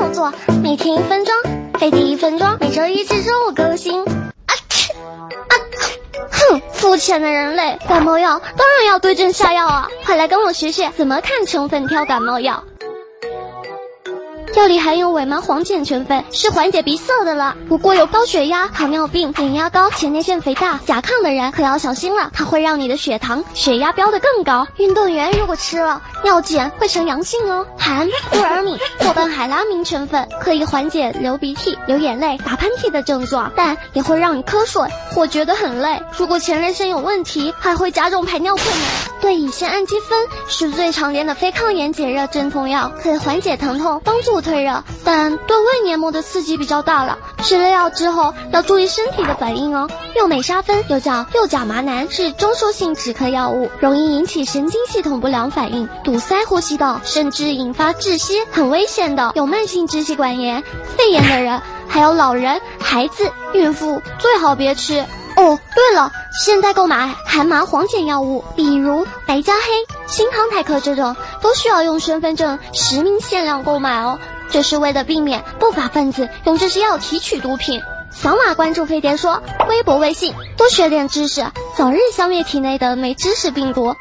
动作，每天一分钟，飞碟一分钟，每周一至周五更新。啊切啊！哼，肤浅的人类，感冒药当然要对症下药啊！快来跟我学学怎么看成分挑感冒药。这里含有伪麻黄碱成分，是缓解鼻塞的了。不过有高血压、糖尿病、眼压高、前列腺肥大、甲亢的人可要小心了，它会让你的血糖、血压飙得更高。运动员如果吃了，尿检会呈阳性哦。含库尔米、或苯海拉明成分，可以缓解流鼻涕、流眼泪、打喷嚏的症状，但也会让你瞌睡或觉得很累。如果前列腺有问题，还会加重排尿困难。对乙酰氨基酚是最常见的非抗炎解热镇痛药，可以缓解疼痛，帮助退热，但对胃黏膜的刺激比较大了。吃了药之后要注意身体的反应哦。右美沙芬又叫六甲麻南，是中枢性止咳药物，容易引起神经系统不良反应，堵塞呼吸道，甚至引发窒息，很危险的。有慢性支气管炎、肺炎的人，还有老人、孩子、孕妇最好别吃。哦，对了，现在购买含麻黄碱药物，比如白加黑、新康泰克这种，都需要用身份证实名限量购买哦。这是为了避免不法分子用这些药提取毒品。扫码关注飞碟说，微博、微信多学点知识，早日消灭体内的没知识病毒。